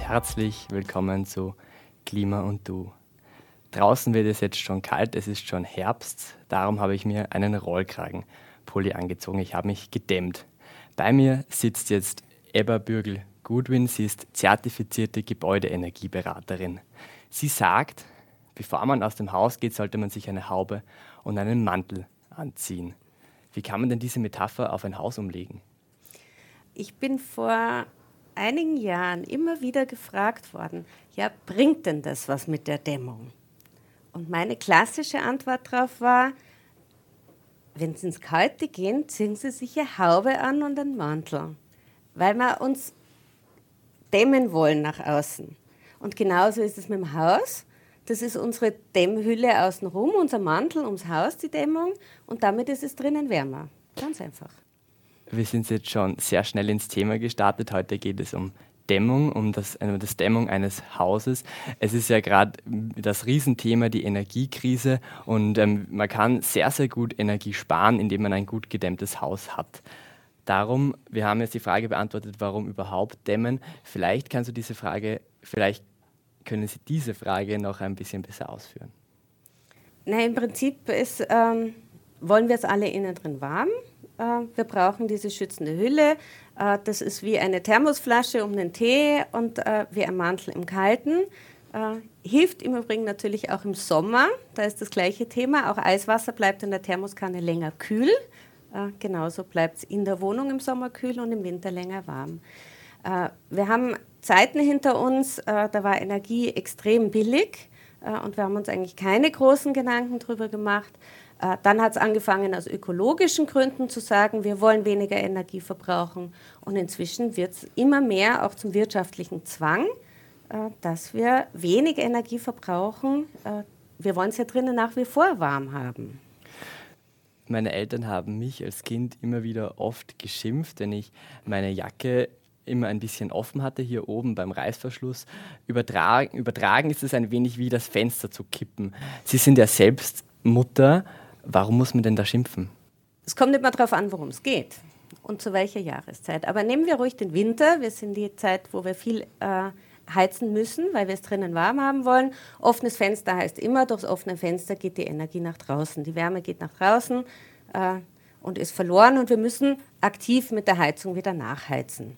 Herzlich willkommen zu Klima und Du. Draußen wird es jetzt schon kalt, es ist schon Herbst, darum habe ich mir einen Rollkragenpulli angezogen. Ich habe mich gedämmt. Bei mir sitzt jetzt Ebba Bürgel-Goodwin, sie ist zertifizierte Gebäudeenergieberaterin. Sie sagt, bevor man aus dem Haus geht, sollte man sich eine Haube und einen Mantel anziehen. Wie kann man denn diese Metapher auf ein Haus umlegen? Ich bin vor einigen Jahren immer wieder gefragt worden, ja, bringt denn das was mit der Dämmung? Und meine klassische Antwort darauf war, wenn Sie ins Kalte gehen, ziehen Sie sich eine Haube an und einen Mantel, weil wir uns dämmen wollen nach außen. Und genauso ist es mit dem Haus. Das ist unsere Dämmhülle außenrum, unser Mantel ums Haus, die Dämmung. Und damit ist es drinnen wärmer. Ganz einfach. Wir sind jetzt schon sehr schnell ins Thema gestartet. Heute geht es um Dämmung, um das, äh, das Dämmung eines Hauses. Es ist ja gerade das Riesenthema, die Energiekrise und ähm, man kann sehr, sehr gut Energie sparen, indem man ein gut gedämmtes Haus hat. Darum, wir haben jetzt die Frage beantwortet, warum überhaupt dämmen. Vielleicht kannst du diese Frage, vielleicht können Sie diese Frage noch ein bisschen besser ausführen. Na, Im Prinzip ist, ähm, wollen wir es alle innen drin warm. Äh, wir brauchen diese schützende Hülle. Äh, das ist wie eine Thermosflasche um den Tee und äh, wie ein Mantel im Kalten. hilft im Übrigen natürlich auch im Sommer. Da ist das gleiche Thema. Auch Eiswasser bleibt in der Thermoskanne länger kühl. genauso bleibt es in der Wohnung im Sommer kühl und im Winter länger warm. wir haben Zeiten hinter uns, da war Energie extrem billig und wir haben uns eigentlich keine großen Gedanken darüber gemacht, äh, dann hat es angefangen, aus ökologischen Gründen zu sagen, wir wollen weniger Energie verbrauchen. Und inzwischen wird es immer mehr auch zum wirtschaftlichen Zwang, äh, dass wir wenig Energie verbrauchen. Äh, wir wollen es ja drinnen nach wie vor warm haben. Meine Eltern haben mich als Kind immer wieder oft geschimpft, wenn ich meine Jacke immer ein bisschen offen hatte, hier oben beim Reißverschluss. Übertragen, übertragen ist es ein wenig wie das Fenster zu kippen. Sie sind ja selbst Mutter. Warum muss man denn da schimpfen? Es kommt immer darauf an, worum es geht und zu welcher Jahreszeit. Aber nehmen wir ruhig den Winter. Wir sind die Zeit, wo wir viel äh, heizen müssen, weil wir es drinnen warm haben wollen. Offenes Fenster heißt immer, durchs offene Fenster geht die Energie nach draußen. Die Wärme geht nach draußen äh, und ist verloren und wir müssen aktiv mit der Heizung wieder nachheizen.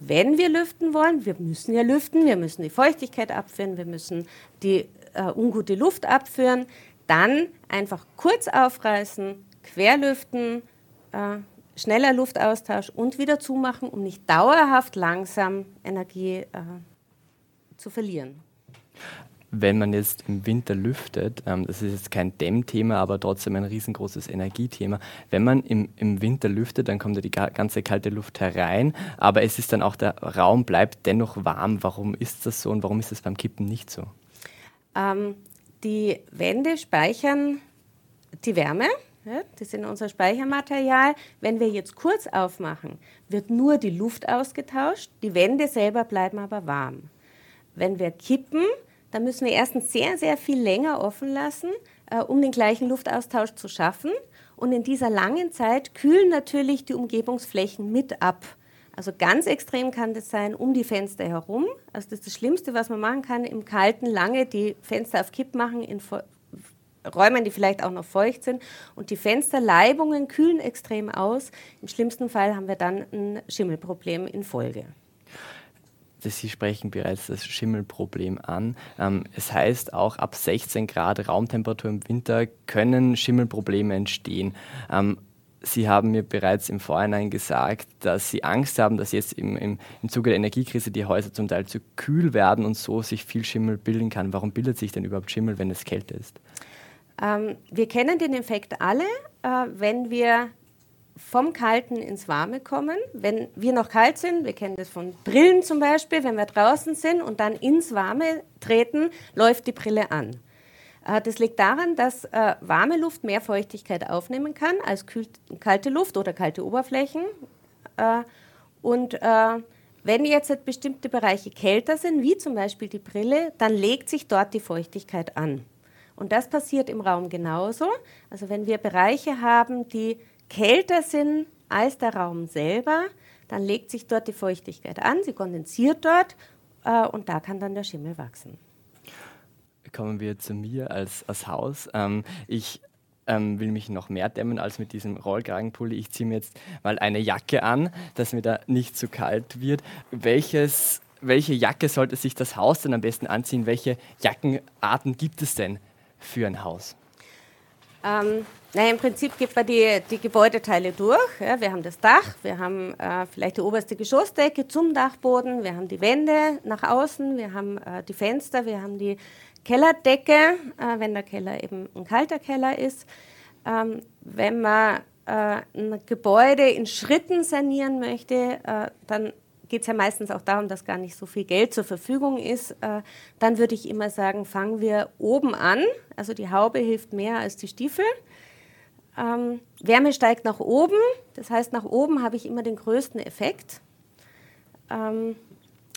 Wenn wir lüften wollen, wir müssen ja lüften, wir müssen die Feuchtigkeit abführen, wir müssen die äh, ungute Luft abführen, dann einfach kurz aufreißen, querlüften, äh, schneller Luftaustausch und wieder zumachen, um nicht dauerhaft langsam Energie äh, zu verlieren. Wenn man jetzt im Winter lüftet, ähm, das ist jetzt kein Dämmthema, aber trotzdem ein riesengroßes Energiethema. Wenn man im, im Winter lüftet, dann kommt ja die ganze kalte Luft herein, aber es ist dann auch der Raum bleibt dennoch warm. Warum ist das so und warum ist das beim Kippen nicht so? Ähm, die Wände speichern die Wärme, das ist unser Speichermaterial. Wenn wir jetzt kurz aufmachen, wird nur die Luft ausgetauscht, die Wände selber bleiben aber warm. Wenn wir kippen, dann müssen wir erstens sehr, sehr viel länger offen lassen, äh, um den gleichen Luftaustausch zu schaffen. Und in dieser langen Zeit kühlen natürlich die Umgebungsflächen mit ab. Also ganz extrem kann das sein um die Fenster herum. Also das ist das Schlimmste, was man machen kann, im Kalten lange die Fenster auf Kipp machen, in Räumen, die vielleicht auch noch feucht sind. Und die Fensterleibungen kühlen extrem aus. Im schlimmsten Fall haben wir dann ein Schimmelproblem in Folge. Sie sprechen bereits das Schimmelproblem an. Ähm, es heißt, auch ab 16 Grad Raumtemperatur im Winter können Schimmelprobleme entstehen. Ähm, Sie haben mir bereits im Vorhinein gesagt, dass Sie Angst haben, dass jetzt im, im, im Zuge der Energiekrise die Häuser zum Teil zu kühl werden und so sich viel Schimmel bilden kann. Warum bildet sich denn überhaupt Schimmel, wenn es kälter ist? Ähm, wir kennen den Effekt alle, äh, wenn wir vom Kalten ins Warme kommen. Wenn wir noch kalt sind, wir kennen das von Brillen zum Beispiel, wenn wir draußen sind und dann ins Warme treten, läuft die Brille an. Äh, das liegt daran, dass äh, warme Luft mehr Feuchtigkeit aufnehmen kann als kalte Luft oder kalte Oberflächen. Äh, und wenn jetzt bestimmte Bereiche kälter sind, wie zum Beispiel die Brille, dann legt sich dort die Feuchtigkeit an. Und das passiert im Raum genauso. Also wenn wir Bereiche haben, die kälter sind als der Raum selber, dann legt sich dort die Feuchtigkeit an, sie kondensiert dort äh, und da kann dann der Schimmel wachsen. Kommen wir zu mir als, als Haus. Ähm, ich ähm, will mich noch mehr dämmen als mit diesem Rollkragenpulli. Ich ziehe mir jetzt mal eine Jacke an, dass mir da nicht zu kalt wird. Welches, welche Jacke sollte sich das Haus denn am besten anziehen? Welche Jackenarten gibt es denn? für ein Haus? Ähm, naja, Im Prinzip geht man die, die Gebäudeteile durch. Ja, wir haben das Dach, wir haben äh, vielleicht die oberste Geschossdecke zum Dachboden, wir haben die Wände nach außen, wir haben äh, die Fenster, wir haben die Kellerdecke, äh, wenn der Keller eben ein kalter Keller ist. Ähm, wenn man äh, ein Gebäude in Schritten sanieren möchte, äh, dann geht es ja meistens auch darum, dass gar nicht so viel Geld zur Verfügung ist, äh, dann würde ich immer sagen, fangen wir oben an. Also die Haube hilft mehr als die Stiefel. Ähm, Wärme steigt nach oben, das heißt, nach oben habe ich immer den größten Effekt ähm,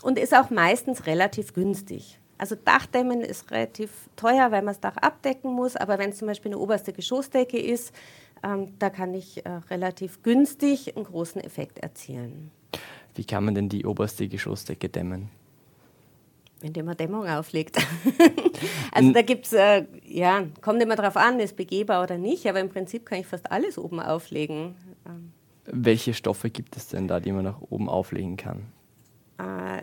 und ist auch meistens relativ günstig. Also Dachdämmen ist relativ teuer, weil man das Dach abdecken muss, aber wenn es zum Beispiel eine oberste Geschossdecke ist, ähm, da kann ich äh, relativ günstig einen großen Effekt erzielen. Wie kann man denn die oberste Geschossdecke dämmen? Indem man Dämmung auflegt. also da gibt es, äh, ja, kommt immer darauf an, ist begehbar oder nicht, aber im Prinzip kann ich fast alles oben auflegen. Ähm. Welche Stoffe gibt es denn da, die man nach oben auflegen kann? Äh,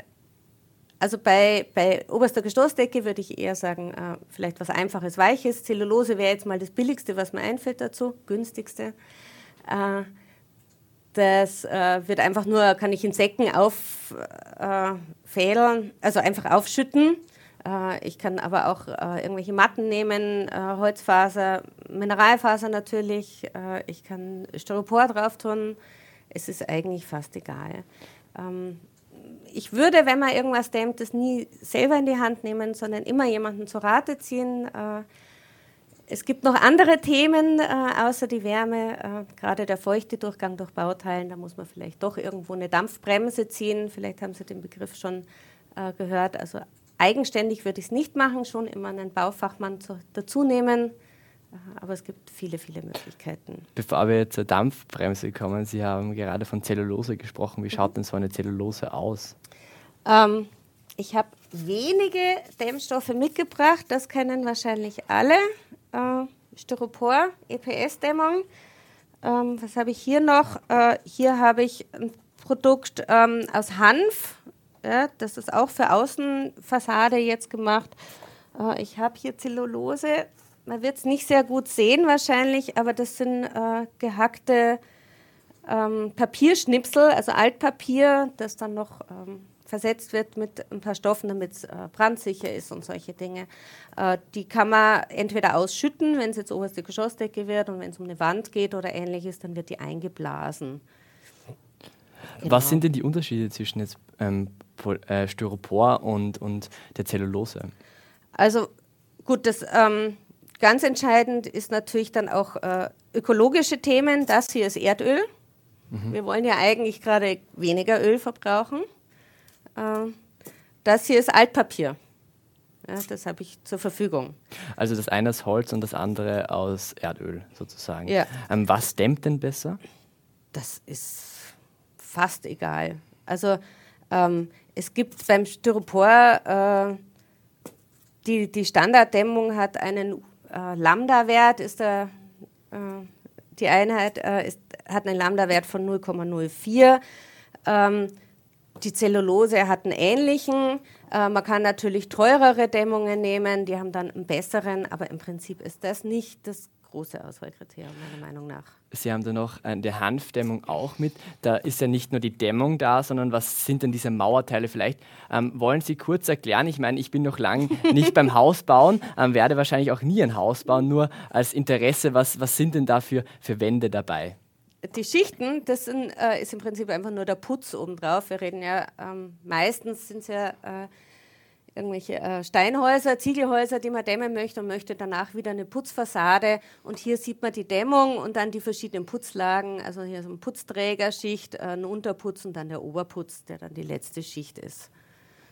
also bei, bei oberster Gestoßdecke würde ich eher sagen, äh, vielleicht was Einfaches, Weiches. Zellulose wäre jetzt mal das Billigste, was mir einfällt dazu, günstigste. Äh, das äh, wird einfach nur, kann ich in Säcken auffädeln, äh, also einfach aufschütten. Äh, ich kann aber auch äh, irgendwelche Matten nehmen, äh, Holzfaser, Mineralfaser natürlich. Ich kann Styropor drauf tun. Es ist eigentlich fast egal. Ähm, ich würde, wenn man irgendwas dämmt, das nie selber in die Hand nehmen, sondern immer jemanden zu Rate ziehen es gibt noch andere Themen äh, außer die Wärme, äh, gerade der feuchte Durchgang durch Bauteilen. Da muss man vielleicht doch irgendwo eine Dampfbremse ziehen. Vielleicht haben Sie den Begriff schon äh, gehört. Also eigenständig würde ich es nicht machen, schon immer einen Baufachmann zu, dazu nehmen. Äh, aber es gibt viele, viele Möglichkeiten. Bevor wir zur Dampfbremse kommen, Sie haben gerade von Zellulose gesprochen. Wie schaut denn so eine Zellulose aus? Ähm, ich habe wenige Dämmstoffe mitgebracht, das kennen wahrscheinlich alle äh, Styropor, EPS-Dämmung. Ähm, was habe ich hier noch? Äh, hier habe ich ein Produkt ähm, aus Hanf. Ja, das ist auch für Außenfassade jetzt gemacht. Äh, ich habe hier Zellulose. Man wird es nicht sehr gut sehen wahrscheinlich, aber das sind äh, gehackte ähm, Papierschnipsel, also Altpapier, das dann noch ähm, versetzt wird mit ein paar Stoffen, damit es äh, brandsicher ist und solche Dinge. Äh, die kann man entweder ausschütten, wenn es jetzt oberste Geschossdecke wird und wenn es um eine Wand geht oder ähnliches, dann wird die eingeblasen. Genau. Was sind denn die Unterschiede zwischen jetzt, ähm, äh, Styropor und, und der Zellulose? Also gut, das ähm, ganz entscheidend ist natürlich dann auch äh, ökologische Themen. Das hier ist Erdöl. Mhm. Wir wollen ja eigentlich gerade weniger Öl verbrauchen. Äh, das hier ist Altpapier. Ja, das habe ich zur Verfügung. Also das eine aus Holz und das andere aus Erdöl sozusagen. Ja. Ähm, was dämmt denn besser? Das ist fast egal. Also ähm, es gibt beim Styropor, äh, die, die Standarddämmung hat einen äh, Lambda-Wert, ist der, äh, die Einheit äh, ist, hat einen Lambda-Wert von 0,04. Ähm, die Zellulose hat einen ähnlichen. Äh, man kann natürlich teurere Dämmungen nehmen, die haben dann einen besseren, aber im Prinzip ist das nicht das große Auswahlkriterium, meiner Meinung nach. Sie haben da noch äh, die Hanfdämmung auch mit. Da ist ja nicht nur die Dämmung da, sondern was sind denn diese Mauerteile? Vielleicht ähm, wollen Sie kurz erklären. Ich meine, ich bin noch lange nicht beim Haus bauen, ähm, werde wahrscheinlich auch nie ein Haus bauen, nur als Interesse, was, was sind denn da für, für Wände dabei? Die Schichten, das sind, äh, ist im Prinzip einfach nur der Putz obendrauf. Wir reden ja ähm, meistens sind es ja äh, irgendwelche äh, Steinhäuser, Ziegelhäuser, die man dämmen möchte und möchte danach wieder eine Putzfassade. Und hier sieht man die Dämmung und dann die verschiedenen Putzlagen. Also hier so eine Putzträgerschicht, äh, ein Unterputz und dann der Oberputz, der dann die letzte Schicht ist.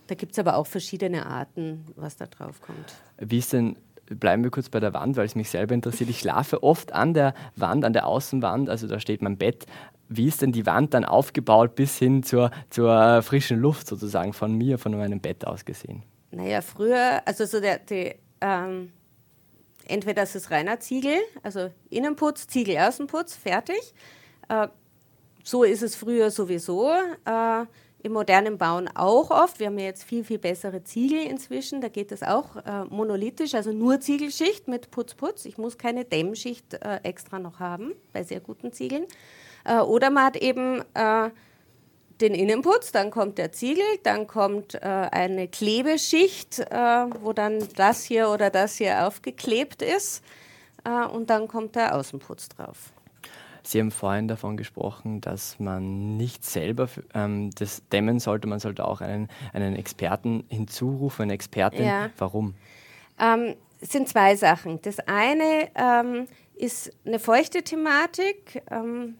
Da gibt es aber auch verschiedene Arten, was da drauf kommt. Wie ist denn bleiben wir kurz bei der Wand, weil es mich selber interessiert. Ich schlafe oft an der Wand, an der Außenwand, also da steht mein Bett. Wie ist denn die Wand dann aufgebaut bis hin zur, zur frischen Luft sozusagen von mir, von meinem Bett aus gesehen? Naja, früher, also so der, die, ähm, entweder ist es reiner Ziegel, also Innenputz, Ziegel, Außenputz, fertig. Äh, so ist es früher sowieso. Äh, im modernen Bauen auch oft. Wir haben ja jetzt viel, viel bessere Ziegel inzwischen. Da geht es auch äh, monolithisch, also nur Ziegelschicht mit Putz-Putz. Ich muss keine Dämmschicht äh, extra noch haben bei sehr guten Ziegeln. Äh, oder man hat eben äh, den Innenputz, dann kommt der Ziegel, dann kommt äh, eine Klebeschicht, äh, wo dann das hier oder das hier aufgeklebt ist. und dann kommt der Außenputz drauf. Sie haben vorhin davon gesprochen, dass man nicht selber ähm, das dämmen sollte, man sollte auch einen, einen Experten hinzurufen, eine Expertin. Ja. Warum? Ähm, es sind zwei Sachen. Das eine ähm, ist eine feuchte Thematik. Ähm,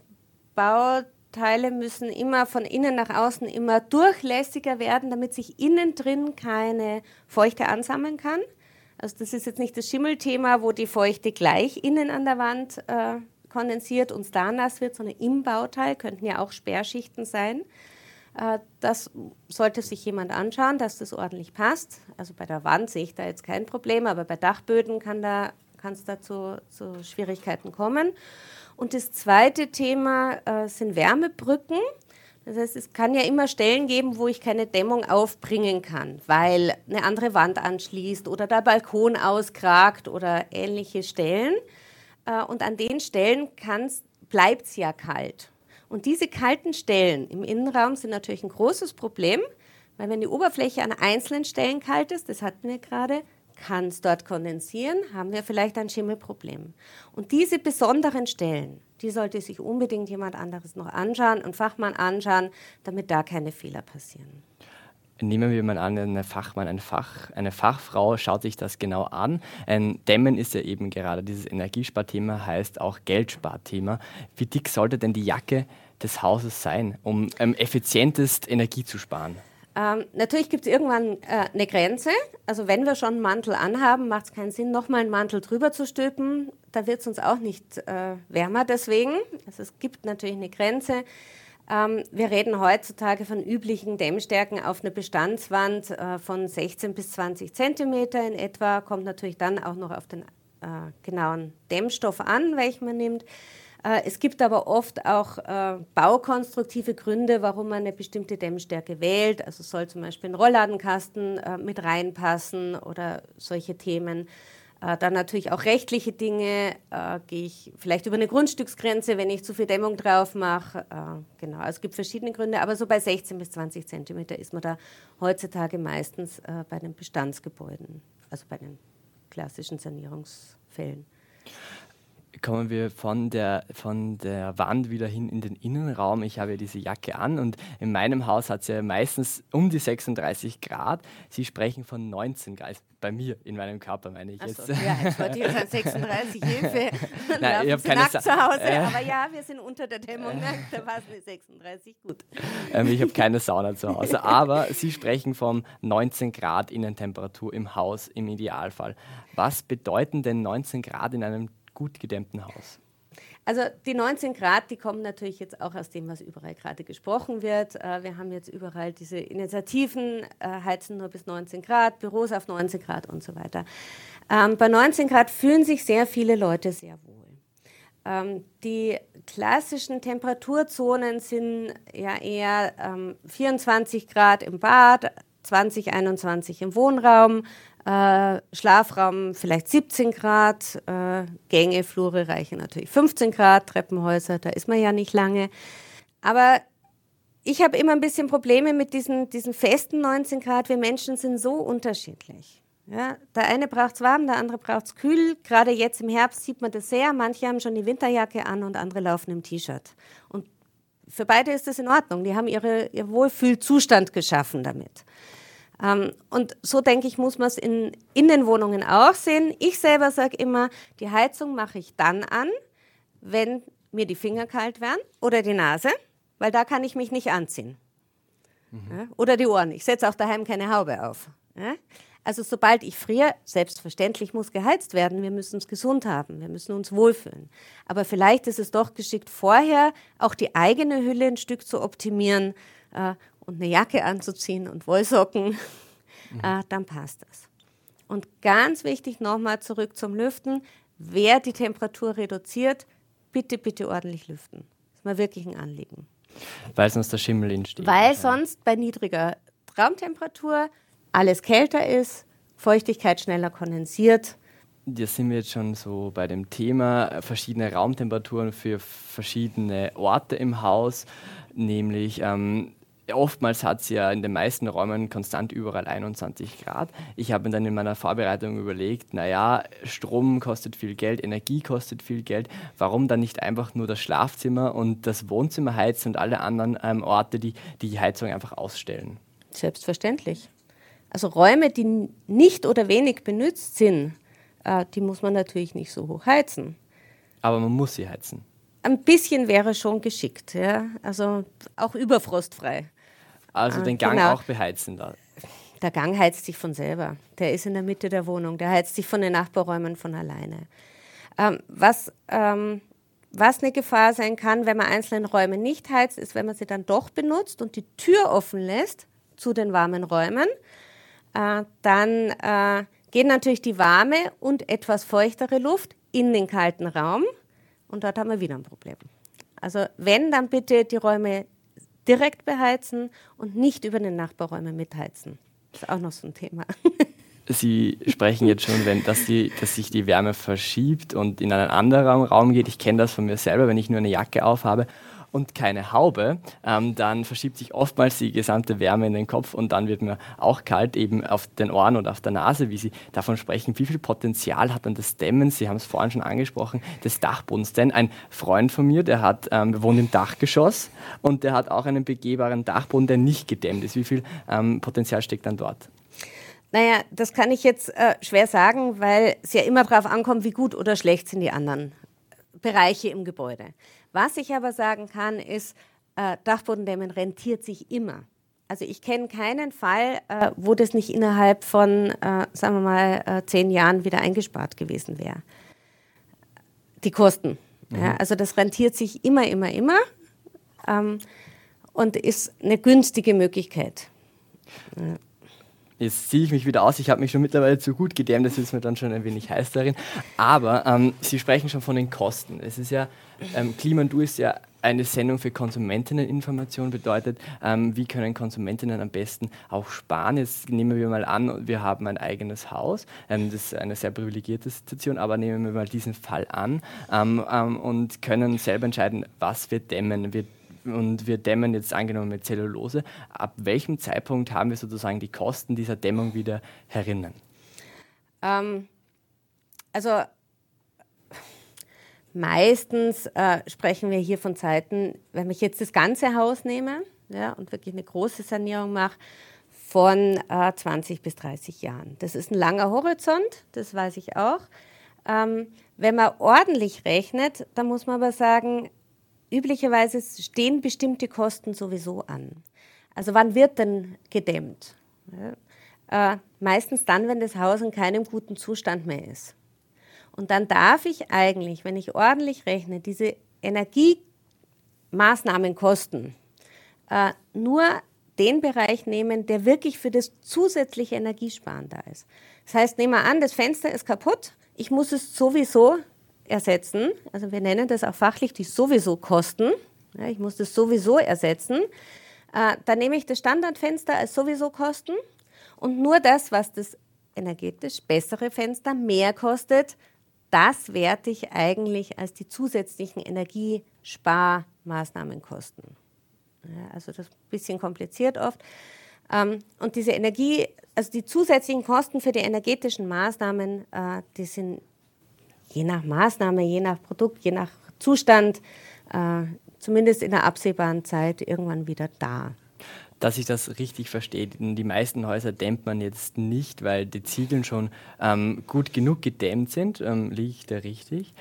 Bauteile müssen immer von innen nach außen immer durchlässiger werden, damit sich innen drin keine Feuchte ansammeln kann. Also das ist jetzt nicht das Schimmelthema, wo die Feuchte gleich innen an der Wand äh, kondensiert und da nass wird, sondern im Bauteil könnten ja auch Sperrschichten sein. Äh, das sollte sich jemand anschauen, dass das ordentlich passt. Also bei der Wand sehe ich da jetzt kein Problem, aber bei Dachböden kann da kann es dazu zu Schwierigkeiten kommen. Und das zweite Thema äh, sind Wärmebrücken. Das heißt, es kann ja immer Stellen geben, wo ich keine Dämmung aufbringen kann, weil eine andere Wand anschließt oder der Balkon auskragt oder ähnliche Stellen. Äh, und an den Stellen bleibt es ja kalt. Und diese kalten Stellen im Innenraum sind natürlich ein großes Problem, weil wenn die Oberfläche an einzelnen Stellen kalt ist, das hatten wir gerade, kann es dort kondensieren, haben wir vielleicht ein Schimmelproblem. Und diese besonderen Stellen, die sollte sich unbedingt jemand anderes noch anschauen, ein Fachmann anschauen, damit da keine Fehler passieren. Nehmen wir mal an, ein Fachmann, ein Fach, eine Fachfrau schaut sich das genau an. Ein Dämmen ist ja eben gerade dieses Energiesparthema, heißt auch Geldsparthema. Wie dick sollte denn die Jacke des Hauses sein, um ähm, effizientest Energie zu sparen? Ähm, natürlich gibt es irgendwann äh, eine Grenze. Also wenn wir schon einen Mantel anhaben, macht es keinen Sinn, nochmal einen Mantel drüber zu stülpen. Da wird es uns auch nicht äh, wärmer deswegen. Also es gibt natürlich eine Grenze. Ähm, wir reden heutzutage von üblichen Dämmstärken auf einer Bestandswand äh, von 16 bis 20 Zentimeter in etwa. Kommt natürlich dann auch noch auf den äh, genauen Dämmstoff an, welchen man nimmt. Äh, es gibt aber oft auch äh, baukonstruktive Gründe, warum man eine bestimmte Dämmstärke wählt. Also soll zum Beispiel ein Rollladenkasten äh, mit reinpassen oder solche Themen. Äh, dann natürlich auch rechtliche Dinge. Äh, Gehe ich vielleicht über eine Grundstücksgrenze, wenn ich zu viel Dämmung drauf mache. Äh, genau, also es gibt verschiedene Gründe, aber so bei 16 bis 20 Zentimeter ist man da heutzutage meistens bei den Bestandsgebäuden, also bei den klassischen Sanierungsfällen kommen wir von der, von der Wand wieder hin in den Innenraum. Ich habe ja diese Jacke an und in meinem Haus hat es ja meistens um die 36 Grad. Sie sprechen von 19 Grad. Bei mir, in meinem Körper meine ich jetzt. So, ja, jetzt wollte ich sagen, 36 Hilfe. Nein, ich habe keine nackt zu Hause. Äh, aber ja, wir sind unter der Dämmung da war es eine 36, gut. Ähm, ich habe keine Sauna zu Hause. Aber Sie sprechen von 19 Grad Innentemperatur im Haus im Idealfall. Was bedeuten denn 19 Grad in einem gut gedämmten Haus? Also die 19 Grad, die kommen natürlich jetzt auch aus dem, was überall gerade gesprochen wird. Äh, wir haben jetzt überall diese Initiativen, äh, heizen nur bis 19 Grad, Büros auf 19 Grad und so weiter. Ähm, bei 19 Grad fühlen sich sehr viele Leute sehr wohl. Ähm, die klassischen Temperaturzonen sind ja eher 24 ähm, Grad im Bad, 20, 21 im Wohnraum, äh, Schlafraum vielleicht 17 Grad, äh, Gänge, Flure reichen natürlich 15 Grad, Treppenhäuser, da ist man ja nicht lange. Aber ich habe immer ein bisschen Probleme mit diesen, diesen festen 19 Grad. Wir Menschen sind so unterschiedlich. Ja, der eine braucht es warm, der andere braucht es kühl. Gerade jetzt im Herbst sieht man das sehr. Manche haben schon die Winterjacke an und andere laufen im T-Shirt. Und für beide ist das in Ordnung. Die haben ihre, ihr Wohlfühlzustand geschaffen damit. Ähm, und so denke ich, muss man es in Innenwohnungen auch sehen. Ich selber sage immer, die Heizung mache ich dann an, wenn mir die Finger kalt werden oder die Nase, weil da kann ich mich nicht anziehen. Mhm. Ja, oder die Ohren. Ich setze auch daheim keine Haube auf. Ja? Also sobald ich friere, selbstverständlich muss geheizt werden. Wir müssen es gesund haben, wir müssen uns wohlfühlen. Aber vielleicht ist es doch geschickt, vorher auch die eigene Hülle ein Stück zu optimieren äh, und eine Jacke anzuziehen und Wollsocken, mhm. äh, dann passt das. Und ganz wichtig nochmal zurück zum Lüften. Wer die Temperatur reduziert, bitte, bitte ordentlich lüften. Das ist mir wirklich ein Anliegen. Weil sonst der Schimmel entsteht. Weil sonst bei niedriger Raumtemperatur alles kälter ist, Feuchtigkeit schneller kondensiert. Da sind wir jetzt schon so bei dem Thema verschiedene Raumtemperaturen für verschiedene Orte im Haus, nämlich ähm, oftmals hat es ja in den meisten Räumen konstant überall 21 Grad. Ich habe mir dann in meiner Vorbereitung überlegt, naja, Strom kostet viel Geld, Energie kostet viel Geld. Warum dann nicht einfach nur das Schlafzimmer und das Wohnzimmer heizen und alle anderen ähm, Orte, die die Heizung einfach ausstellen? Selbstverständlich. Also Räume, die nicht oder wenig benutzt sind, äh, die muss man natürlich nicht so hoch heizen. Aber man muss sie heizen. Ein bisschen wäre schon geschickt, ja. Also auch überfrostfrei. Also den Gang genau. auch beheizen da. Der Gang heizt sich von selber. Der ist in der Mitte der Wohnung. Der heizt sich von den Nachbarräumen von alleine. Ähm, was, ähm, was eine Gefahr sein kann, wenn man einzelne Räume nicht heizt, ist, wenn man sie dann doch benutzt und die Tür offen lässt zu den warmen Räumen, äh, dann äh, geht natürlich die warme und etwas feuchtere Luft in den kalten Raum und dort haben wir wieder ein Problem. Also wenn, dann bitte die Räume direkt beheizen und nicht über den Nachbarräume mitheizen. Das ist auch noch so ein Thema. Sie sprechen jetzt schon, wenn, dass, die, dass sich die Wärme verschiebt und in einen anderen Raum geht. Ich kenne das von mir selber, wenn ich nur eine Jacke aufhabe und keine Haube, ähm, dann verschiebt sich oftmals die gesamte Wärme in den Kopf und dann wird mir auch kalt, eben auf den Ohren und auf der Nase, wie Sie davon sprechen. Wie viel Potenzial hat dann das Dämmen, Sie haben es vorhin schon angesprochen, des Dachbodens? Denn ein Freund von mir, der hat, ähm, wohnt im Dachgeschoss und der hat auch einen begehbaren Dachboden, der nicht gedämmt ist. Wie viel ähm, Potenzial steckt dann dort? Naja, das kann ich jetzt äh, schwer sagen, weil es ja immer darauf ankommt, wie gut oder schlecht sind die anderen Bereiche im Gebäude. Was ich aber sagen kann, ist, äh, Dachbodendämmen rentiert sich immer. Also ich kenne keinen Fall, äh, wo das nicht innerhalb von, äh, sagen wir mal, äh, zehn Jahren wieder eingespart gewesen wäre. Die Kosten. Mhm. Ja, also das rentiert sich immer, immer, immer ähm, und ist eine günstige Möglichkeit. Ja. Jetzt ziehe ich mich wieder aus. Ich habe mich schon mittlerweile zu gut gedämmt, das ist mir dann schon ein wenig heiß darin. Aber ähm, Sie sprechen schon von den Kosten. Es ist ja, ähm, Klima ist ja eine Sendung für Konsumentinneninformation bedeutet, ähm, wie können Konsumentinnen am besten auch sparen. Jetzt nehmen wir mal an, wir haben ein eigenes Haus. Ähm, das ist eine sehr privilegierte Situation, aber nehmen wir mal diesen Fall an ähm, ähm und können selber entscheiden, was wir dämmen. Wir und wir dämmen jetzt angenommen mit Zellulose. Ab welchem Zeitpunkt haben wir sozusagen die Kosten dieser Dämmung wieder herinnen? Ähm, also meistens äh, sprechen wir hier von Zeiten, wenn ich jetzt das ganze Haus nehme ja, und wirklich eine große Sanierung mache, von äh, 20 bis 30 Jahren. Das ist ein langer Horizont, das weiß ich auch. Ähm, wenn man ordentlich rechnet, dann muss man aber sagen, üblicherweise stehen bestimmte Kosten sowieso an. Also wann wird denn gedämmt? Ja, äh, meistens dann, wenn das Haus in keinem guten Zustand mehr ist. Und dann darf ich eigentlich, wenn ich ordentlich rechne, diese Energiemaßnahmenkosten äh, nur den Bereich nehmen, der wirklich für das zusätzliche Energiesparen da ist. Das heißt, nehmen wir an, das Fenster ist kaputt, ich muss es sowieso ersetzen. Also wir nennen das auch fachlich die sowieso Kosten. Ja, ich muss das sowieso ersetzen. Äh, dann nehme ich das Standardfenster als sowieso Kosten und nur das, was das energetisch bessere Fenster mehr kostet, das werte ich eigentlich als die zusätzlichen Energiesparmaßnahmen kosten. Ja, also das ist ein bisschen kompliziert oft. Ähm, und diese Energie, also die zusätzlichen Kosten für die energetischen Maßnahmen, äh, die sind je nach Maßnahme, je nach Produkt, je nach Zustand, äh, zumindest in der absehbaren Zeit irgendwann wieder da dass ich das richtig verstehe. Die meisten Häuser dämmt man jetzt nicht, weil die Ziegeln schon ähm, gut genug gedämmt sind. Ähm, liege ich da richtig?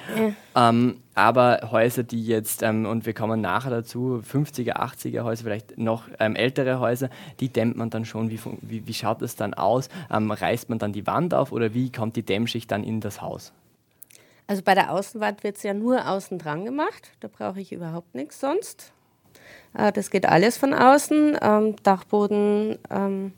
Ja. Ähm, aber Häuser, die jetzt, ähm, und wir kommen nachher dazu, 50er, 80er Häuser, vielleicht noch ähm, ältere Häuser, die dämmt man dann schon. Wie, wie, wie schaut das dann aus? Ähm, reißt man dann die Wand auf oder wie kommt die Dämmschicht dann in das Haus? Also bei der Außenwand wird es ja nur außen dran gemacht. Da brauche ich überhaupt nichts sonst. Äh, das geht alles von außen. Ähm, Dachboden ähm,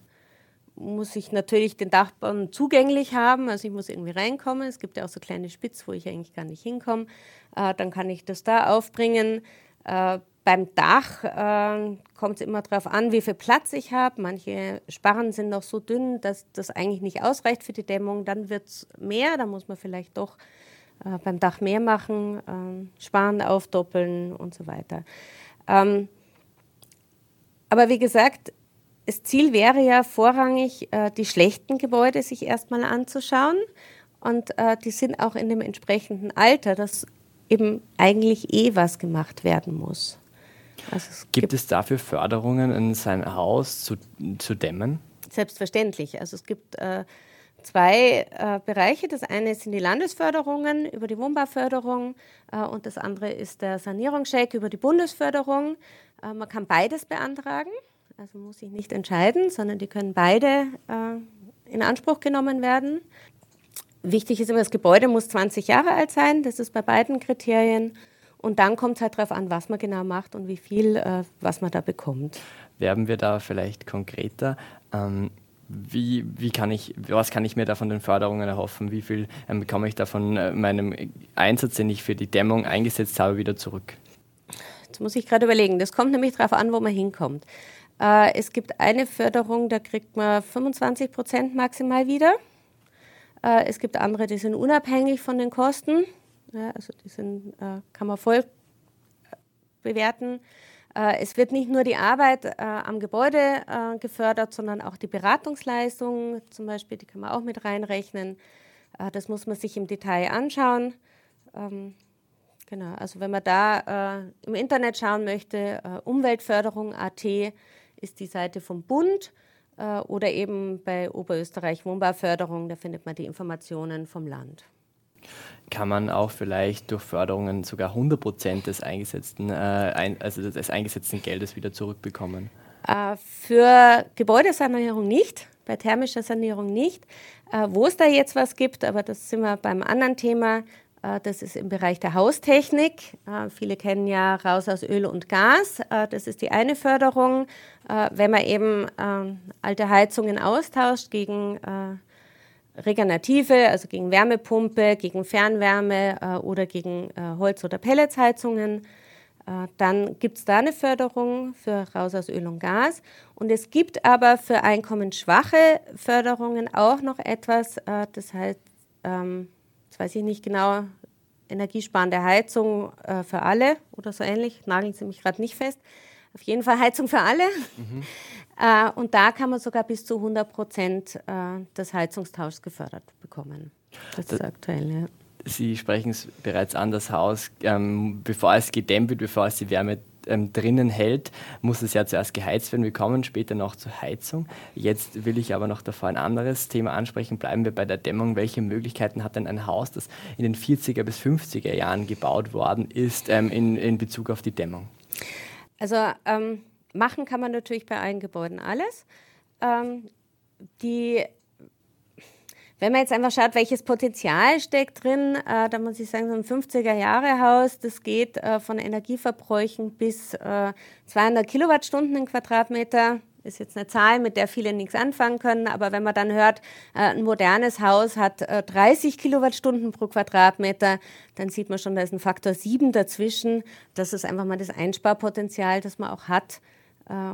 muss ich natürlich den Dachboden zugänglich haben. Also ich muss irgendwie reinkommen. Es gibt ja auch so kleine Spitz, wo ich eigentlich gar nicht hinkomme. Äh, dann kann ich das da aufbringen. Äh, beim Dach äh, kommt es immer darauf an, wie viel Platz ich habe. Manche Sparren sind noch so dünn, dass das eigentlich nicht ausreicht für die Dämmung. Dann wird es mehr. Da muss man vielleicht doch äh, beim Dach mehr machen, äh, Sparren aufdoppeln und so weiter. Ähm, aber wie gesagt, das Ziel wäre ja vorrangig, äh, die schlechten Gebäude sich erstmal anzuschauen. Und äh, die sind auch in dem entsprechenden Alter, dass eben eigentlich eh was gemacht werden muss. Also es gibt, gibt, es dafür Förderungen, in sein Haus zu, zu dämmen? Selbstverständlich. Also es gibt äh, zwei äh, Bereiche. Das eine sind die Landesförderungen über die Wohnbauförderung äh, und das andere ist der Sanierungscheck über die Bundesförderung. Äh, man kann beides beantragen, also muss sich nicht entscheiden, sondern die können beide äh, in Anspruch genommen werden. Wichtig ist immer, das Gebäude muss 20 Jahre alt sein, das ist bei beiden Kriterien. Und dann kommt es halt darauf an, was man genau macht und wie viel, äh, was man da bekommt. Werben wir da vielleicht konkreter? Ähm wie, wie kann ich, was kann ich mir da von den Förderungen erhoffen? Wie viel ähm, bekomme ich da von äh, meinem Einsatz, den ich für die Dämmung eingesetzt habe, wieder zurück? Jetzt muss ich gerade überlegen. Das kommt nämlich darauf an, wo man hinkommt. Äh, es gibt eine Förderung, da kriegt man 25 Prozent maximal wieder. Äh, es gibt andere, die sind unabhängig von den Kosten. Ja, also die sind, äh, kann man voll äh, bewerten. Äh, es wird nicht nur die Arbeit äh, am Gebäude gefördert, sondern auch die Beratungsleistungen zum Beispiel, die kann man auch mit reinrechnen. das muss man sich im Detail anschauen. Ähm, Genau, also wenn man da äh, im Internet schauen möchte, äh, Umweltförderung.at ist die Seite vom Bund äh, oder eben bei Oberösterreich Wohnbauförderung, da findet man die Informationen vom Land. Kann man auch vielleicht durch Förderungen sogar 100 Prozent des eingesetzten, äh, ein, also des eingesetzten Geldes wieder zurückbekommen? Äh, für Gebäudesanierung nicht, bei thermischer Sanierung nicht. Äh, wo es da jetzt was gibt, aber das sind wir beim anderen Thema, äh, das ist im Bereich der Haustechnik. Äh, viele kennen ja raus aus Öl und Gas. Äh, das ist die eine Förderung. Wenn man eben alte Heizungen austauscht gegen regenerative, also gegen Wärmepumpe, gegen Fernwärme oder gegen Holz- oder Pelletsheizungen, dann gibt es da eine Förderung für raus aus Öl und Gas. Und es gibt aber für einkommensschwache Förderungen auch noch etwas, das heißt, ähm, jetzt weiß ich nicht genau, energiesparende Heizung äh, für alle oder so ähnlich, nageln Sie mich gerade nicht fest. Auf jeden Fall Heizung für alle. Mhm. Äh, und da kann man sogar bis zu 100 Prozent äh, des Heizungstauschs gefördert bekommen. Das, das ist aktuell, ja. Sie sprechen es bereits an, das Haus, ähm, bevor es gedämmt wird, bevor es die Wärme ähm, drinnen hält, muss es ja zuerst geheizt werden. Wir kommen später noch zur Heizung. Jetzt will ich aber noch davor ein anderes Thema ansprechen. Bleiben wir bei der Dämmung. Welche Möglichkeiten hat denn ein Haus, das in den 40er bis 50er Jahren gebaut worden ist, ähm, in, in Bezug auf die Dämmung? Also ähm, machen kann man natürlich bei allen Gebäuden alles. Ähm, die wenn man jetzt einfach schaut, welches Potenzial steckt drin, äh, da muss ich sagen, so ein 50er-Jahre-Haus, das geht äh, von Energieverbräuchen bis äh, 200 Kilowattstunden im Quadratmeter. Ist jetzt eine Zahl, mit der viele nichts anfangen können, aber wenn man dann hört, äh, ein modernes Haus hat 30 äh, Kilowattstunden pro Quadratmeter, dann sieht man schon, da ist ein Faktor 7 dazwischen. Das ist einfach mal das Einsparpotenzial, das man auch hat,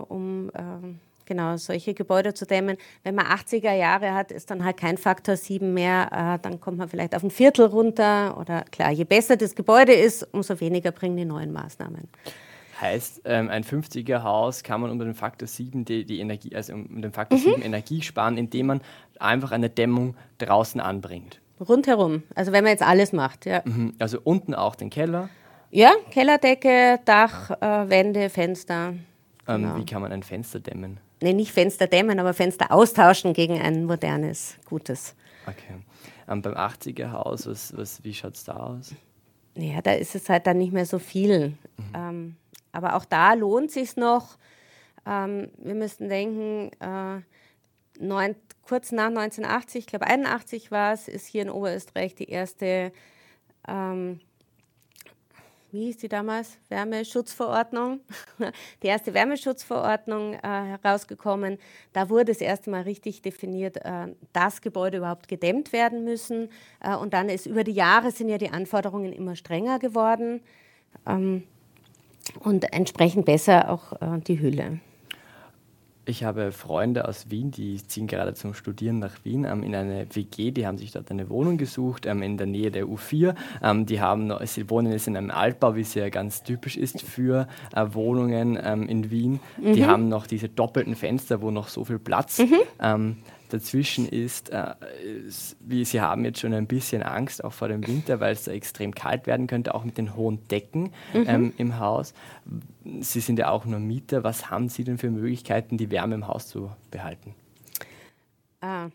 um ähm, Genau, solche Gebäude zu dämmen. Wenn man 80er Jahre hat, ist dann halt kein Faktor 7 mehr. Äh, dann kommt man vielleicht auf ein Viertel runter. Oder klar, je besser das Gebäude ist, umso weniger bringen die neuen Maßnahmen. Heißt, ähm, ein 50er Haus kann man unter dem Faktor 7 die, die Energie, also um den Faktor mhm. 7 Energie sparen, indem man einfach eine Dämmung draußen anbringt. Rundherum. Also wenn man jetzt alles macht, ja. Mhm. Also unten auch den Keller. Ja, Kellerdecke, Dach, äh, Wände, Fenster. Ähm, genau. Wie kann man ein Fenster dämmen? Nee, nicht Fenster dämmen, aber Fenster austauschen gegen ein modernes, gutes. Okay. Ähm, beim 80er Haus, was, was, wie schaut es da aus? Ja, da ist es halt dann nicht mehr so viel. Mhm. Ähm, aber auch da lohnt es sich noch. Ähm, wir müssten denken, äh, neun, kurz nach 1980, ich glaube 81 war es, ist hier in Oberösterreich die erste ähm, wie hieß die damals, Wärmeschutzverordnung, die erste Wärmeschutzverordnung äh, herausgekommen. Da wurde das erste Mal richtig definiert, äh, dass Gebäude überhaupt gedämmt werden müssen. Äh, und dann ist über die Jahre sind ja die Anforderungen immer strenger geworden ähm, und entsprechend besser auch äh, die Hülle. Ich habe Freunde aus Wien, die ziehen gerade zum Studieren nach Wien ähm, in eine WG, die haben sich dort eine Wohnung gesucht ähm, in der Nähe der U4. Ähm, die haben sie wohnen jetzt in einem Altbau, wie es ja ganz typisch ist für äh, Wohnungen ähm, in Wien. Mhm. Die haben noch diese doppelten Fenster, wo noch so viel Platz mhm. Dazwischen ist, äh, ist, wie Sie haben jetzt schon ein bisschen Angst auch vor dem Winter, weil es da extrem kalt werden könnte, auch mit den hohen Decken mhm. ähm, im Haus. Sie sind ja auch nur Mieter. Was haben Sie denn für Möglichkeiten, die Wärme im Haus zu behalten? Ah.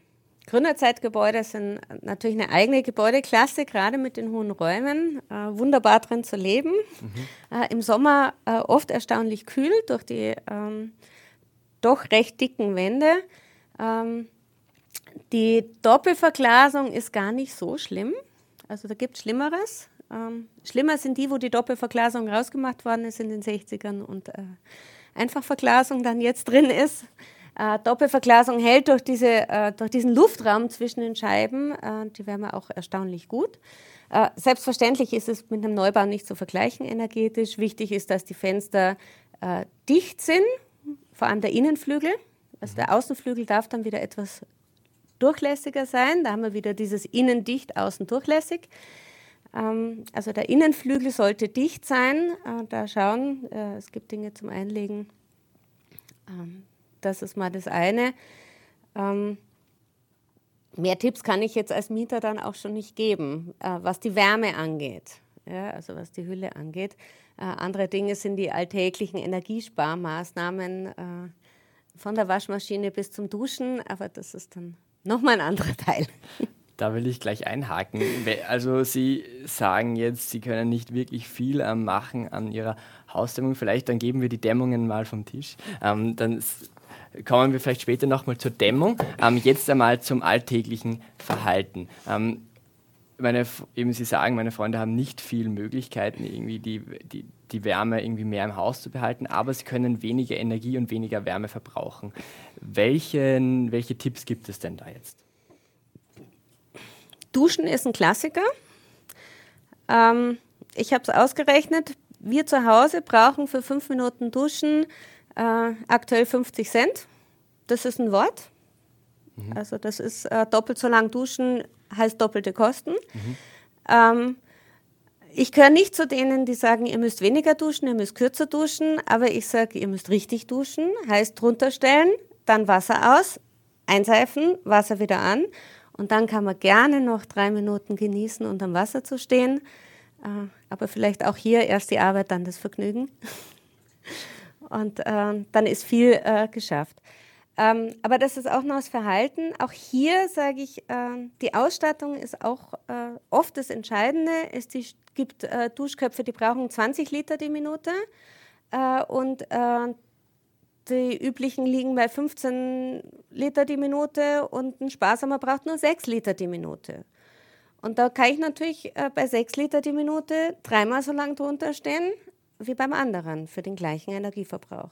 Gründerzeitgebäude sind natürlich eine eigene Gebäudeklasse, gerade mit den hohen Räumen. Äh, wunderbar drin zu leben. Mhm. Äh, Im Sommer äh, oft erstaunlich kühl durch die ähm, doch recht dicken Wände. Ähm, die Doppelverglasung ist gar nicht so schlimm. Also da gibt es Schlimmeres. Ähm, schlimmer sind die, wo die Doppelverglasung rausgemacht worden ist in den 60ern und äh, Einfachverglasung dann jetzt drin ist. Äh, Doppelverglasung hält durch, diese, äh, durch diesen Luftraum zwischen den Scheiben äh, die Wärme auch erstaunlich gut. Äh, selbstverständlich ist es mit einem Neubau nicht zu vergleichen energetisch. Wichtig ist, dass die Fenster äh, dicht sind, vor allem der Innenflügel. Also der Außenflügel darf dann wieder etwas durchlässiger sein. Da haben wir wieder dieses innen dicht, außen durchlässig. Ähm, also der Innenflügel sollte dicht sein. Äh, da schauen, äh, es gibt Dinge zum Einlegen. Ähm, das ist mal das eine. Ähm, mehr Tipps kann ich jetzt als Mieter dann auch schon nicht geben, äh, was die Wärme angeht. Also was die Hülle angeht. andere Dinge sind die alltäglichen Energiesparmaßnahmen von der Waschmaschine bis zum Duschen, aber das ist dann nochmal ein anderer Teil. Da will ich gleich einhaken. Also Sie sagen jetzt, Sie können nicht wirklich viel ähm, machen an Ihrer Hausdämmung. Vielleicht dann geben wir die Dämmungen mal vom Tisch. Ähm, dann kommen wir vielleicht später nochmal zur Dämmung. Ähm, jetzt einmal zum alltäglichen Verhalten. Ähm, meine, eben Sie sagen, meine Freunde haben nicht viele Möglichkeiten, irgendwie die, die, die Wärme irgendwie mehr im Haus zu behalten, aber sie können weniger Energie und weniger Wärme verbrauchen. Welchen, welche Tipps gibt es denn da jetzt? Duschen ist ein Klassiker. Ähm, ich habe es ausgerechnet. Wir zu Hause brauchen für fünf Minuten Duschen äh, aktuell 50 Cent. Das ist ein Wort. Mhm. Also das ist äh, doppelt so lang duschen, heißt doppelte Kosten. Mhm. Ähm, ich gehöre nicht zu denen, die sagen, ihr müsst weniger duschen, ihr müsst kürzer duschen, aber ich sage, ihr müsst richtig duschen, heißt drunter stellen, dann Wasser aus, einseifen, Wasser wieder an und dann kann man gerne noch drei Minuten genießen, unter dem Wasser zu stehen. Äh, aber vielleicht auch hier erst die Arbeit, dann das Vergnügen. Und äh, dann ist viel äh, geschafft. Ähm, aber das ist auch noch das Verhalten. Auch hier sage ich, äh, die Ausstattung ist auch äh, oft das Entscheidende. Es gibt äh, Duschköpfe, die brauchen 20 Liter die Minute äh, und äh, die üblichen liegen bei 15 Liter die Minute und ein Sparsamer braucht nur 6 Liter die Minute. Und da kann ich natürlich äh, bei 6 Liter die Minute dreimal so lang drunter stehen wie beim anderen für den gleichen Energieverbrauch.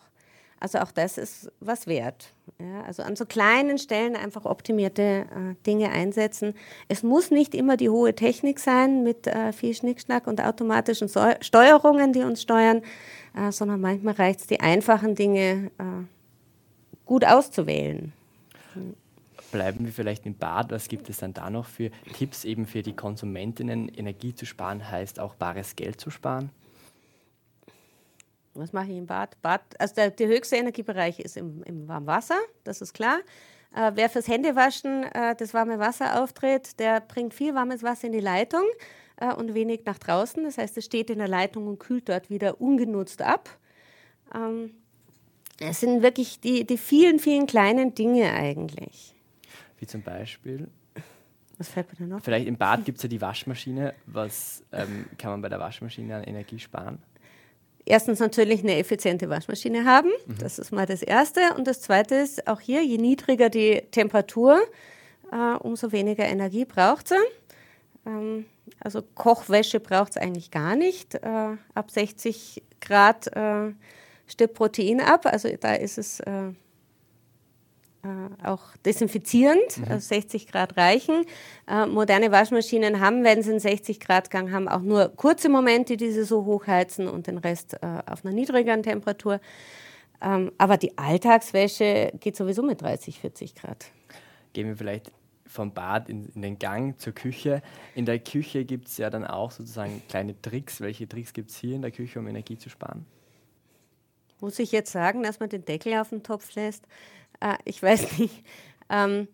Also auch das ist was wert. Ja, also an so kleinen Stellen einfach optimierte äh, Dinge einsetzen. Es muss nicht immer die hohe Technik sein mit äh, viel Schnickschnack und automatischen so Steuerungen, die uns steuern, äh, sondern manchmal reicht es, die einfachen Dinge äh, gut auszuwählen. Bleiben wir vielleicht im Bad. Was gibt es dann da noch für Tipps eben für die Konsumentinnen? Energie zu sparen heißt auch bares Geld zu sparen? Was mache ich im Bad? Bad also der, der höchste Energiebereich ist im, im Warmwasser, das ist klar. Äh, wer fürs Händewaschen äh, das warme Wasser auftritt, der bringt viel warmes Wasser in die Leitung äh, und wenig nach draußen. Das heißt, es steht in der Leitung und kühlt dort wieder ungenutzt ab. Ähm, es sind wirklich die, die vielen, vielen kleinen Dinge eigentlich. Wie zum Beispiel? Was fällt mir da noch? Vielleicht im Bad gibt es ja die Waschmaschine. Was ähm, kann man bei der Waschmaschine an Energie sparen? Erstens natürlich eine effiziente Waschmaschine haben. Mhm. Das ist mal das Erste. Und das Zweite ist auch hier, je niedriger die Temperatur, äh, umso weniger Energie braucht sie. Ähm, also Kochwäsche braucht es eigentlich gar nicht. Äh, ab 60 Grad äh, stirbt Protein ab. Also da ist es äh, auch desinfizierend, mhm. also 60 Grad reichen. Äh, moderne Waschmaschinen haben, wenn sie einen 60 Grad Gang haben, auch nur kurze Momente, die sie so hochheizen und den Rest äh, auf einer niedrigeren Temperatur. Ähm, aber die Alltagswäsche geht sowieso mit 30, 40 Grad. Gehen wir vielleicht vom Bad in, in, den Gang zur Küche. In der Küche gibt es ja dann auch sozusagen kleine Tricks. Welche Tricks gibt es hier in der Küche, um Energie zu sparen? Muss ich jetzt sagen, dass man den Deckel auf den Topf lässt? Äh, ich weiß nicht. Ähm,